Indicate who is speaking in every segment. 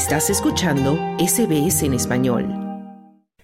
Speaker 1: Estás escuchando SBS en español.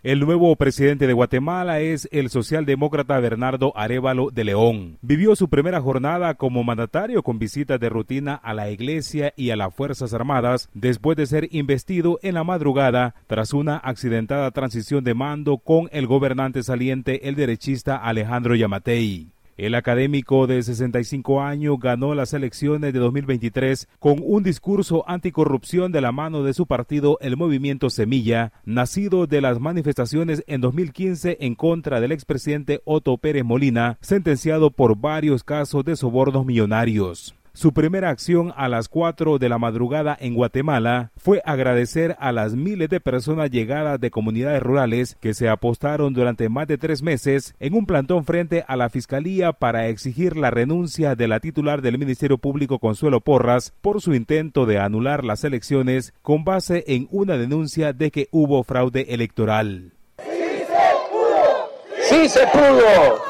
Speaker 2: El nuevo presidente de Guatemala es el socialdemócrata Bernardo Arevalo de León. Vivió su primera jornada como mandatario con visitas de rutina a la iglesia y a las Fuerzas Armadas después de ser investido en la madrugada tras una accidentada transición de mando con el gobernante saliente, el derechista Alejandro Yamatei. El académico de 65 años ganó las elecciones de 2023 con un discurso anticorrupción de la mano de su partido, el Movimiento Semilla, nacido de las manifestaciones en 2015 en contra del expresidente Otto Pérez Molina, sentenciado por varios casos de sobornos millonarios. Su primera acción a las 4 de la madrugada en Guatemala fue agradecer a las miles de personas llegadas de comunidades rurales que se apostaron durante más de tres meses en un plantón frente a la Fiscalía para exigir la renuncia de la titular del Ministerio Público Consuelo Porras por su intento de anular las elecciones con base en una denuncia de que hubo fraude electoral.
Speaker 3: ¡Sí se pudo! ¡Sí se pudo!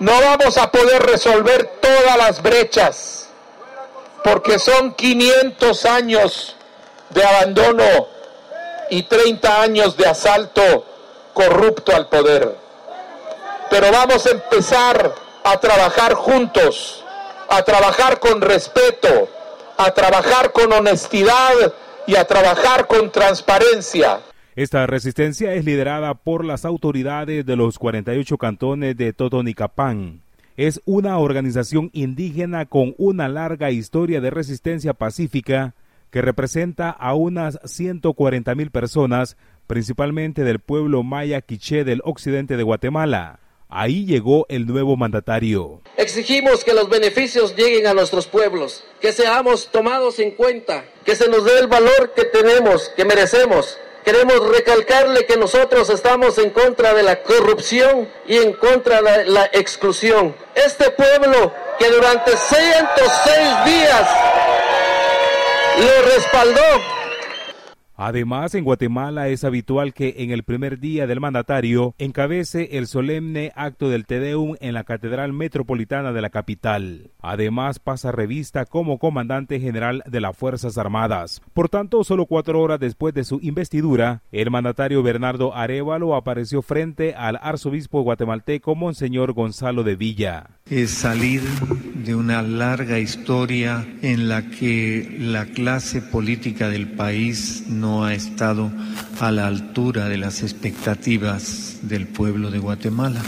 Speaker 3: No vamos a poder resolver todas las brechas, porque son 500 años de abandono y 30 años de asalto corrupto al poder. Pero vamos a empezar a trabajar juntos, a trabajar con respeto, a trabajar con honestidad y a trabajar con transparencia.
Speaker 2: Esta resistencia es liderada por las autoridades de los 48 cantones de Totonicapán. Es una organización indígena con una larga historia de resistencia pacífica que representa a unas 140 mil personas, principalmente del pueblo maya quiché del occidente de Guatemala. Ahí llegó el nuevo mandatario.
Speaker 4: Exigimos que los beneficios lleguen a nuestros pueblos, que seamos tomados en cuenta, que se nos dé el valor que tenemos, que merecemos, Queremos recalcarle que nosotros estamos en contra de la corrupción y en contra de la exclusión. Este pueblo que durante 106 días lo respaldó
Speaker 2: Además, en Guatemala es habitual que en el primer día del mandatario encabece el solemne acto del Tedeum en la Catedral Metropolitana de la capital. Además, pasa revista como comandante general de las Fuerzas Armadas. Por tanto, solo cuatro horas después de su investidura, el mandatario Bernardo Arevalo apareció frente al arzobispo guatemalteco Monseñor Gonzalo de Villa.
Speaker 5: Es salir de una larga historia en la que la clase política del país no ha estado a la altura de las expectativas del pueblo de Guatemala.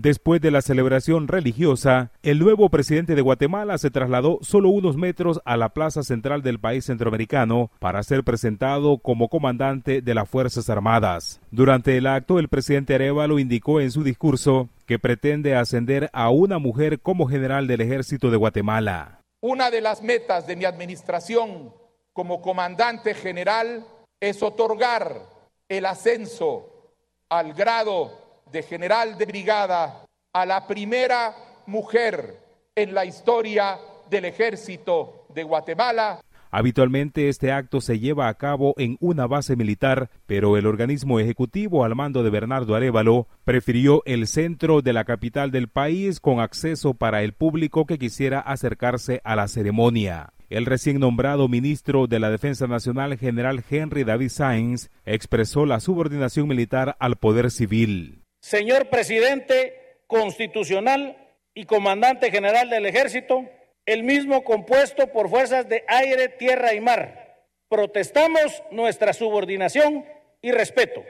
Speaker 2: Después de la celebración religiosa, el nuevo presidente de Guatemala se trasladó solo unos metros a la plaza central del país centroamericano para ser presentado como comandante de las Fuerzas Armadas. Durante el acto, el presidente Arevalo indicó en su discurso que pretende ascender a una mujer como general del ejército de Guatemala.
Speaker 3: Una de las metas de mi administración como comandante general es otorgar el ascenso al grado de general de brigada a la primera mujer en la historia del ejército de Guatemala.
Speaker 2: Habitualmente este acto se lleva a cabo en una base militar, pero el organismo ejecutivo al mando de Bernardo Arevalo prefirió el centro de la capital del país con acceso para el público que quisiera acercarse a la ceremonia. El recién nombrado ministro de la Defensa Nacional, general Henry David Sainz, expresó la subordinación militar al poder civil
Speaker 6: señor presidente constitucional y comandante general del ejército, el mismo compuesto por fuerzas de aire, tierra y mar. Protestamos nuestra subordinación y respeto.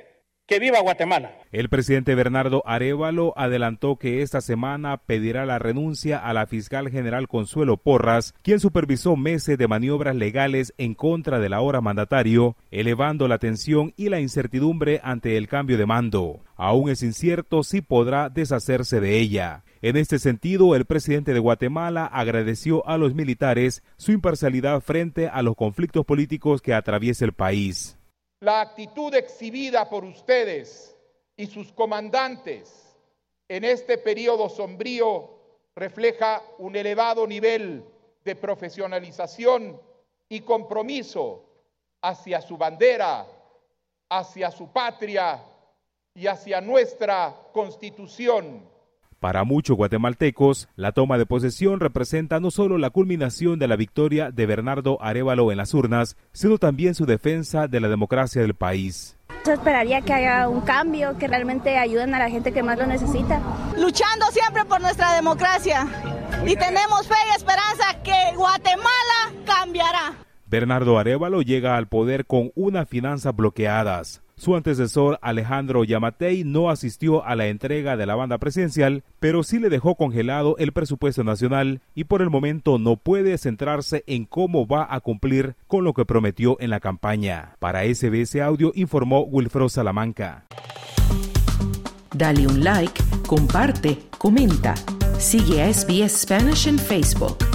Speaker 6: Que viva Guatemala.
Speaker 2: El presidente Bernardo Arevalo adelantó que esta semana pedirá la renuncia a la fiscal general Consuelo Porras, quien supervisó meses de maniobras legales en contra del ahora mandatario, elevando la tensión y la incertidumbre ante el cambio de mando. Aún es incierto si podrá deshacerse de ella. En este sentido, el presidente de Guatemala agradeció a los militares su imparcialidad frente a los conflictos políticos que atraviesa el país.
Speaker 3: La actitud exhibida por ustedes y sus comandantes en este periodo sombrío refleja un elevado nivel de profesionalización y compromiso hacia su bandera, hacia su patria y hacia nuestra constitución
Speaker 2: Para muchos guatemaltecos, la toma de posesión representa no solo la culminación de la victoria de Bernardo Arevalo en las urnas, sino también su defensa de la democracia del país.
Speaker 7: Yo esperaría que haya un cambio, que realmente ayuden a la gente que más lo necesita.
Speaker 8: Luchando siempre por nuestra democracia y tenemos fe y esperanza que Guatemala cambiará.
Speaker 2: Bernardo Arevalo llega al poder con unas finanzas bloqueadas. Su antecesor Alejandro Yamatei no asistió a la entrega de la banda presidencial, pero sí le dejó congelado el presupuesto nacional y por el momento no puede centrarse en cómo va a cumplir con lo que prometió en la campaña. Para SBS Audio informó Wilfredo Salamanca.
Speaker 1: Dale un like, comparte, comenta. Sigue a SBS Spanish en Facebook.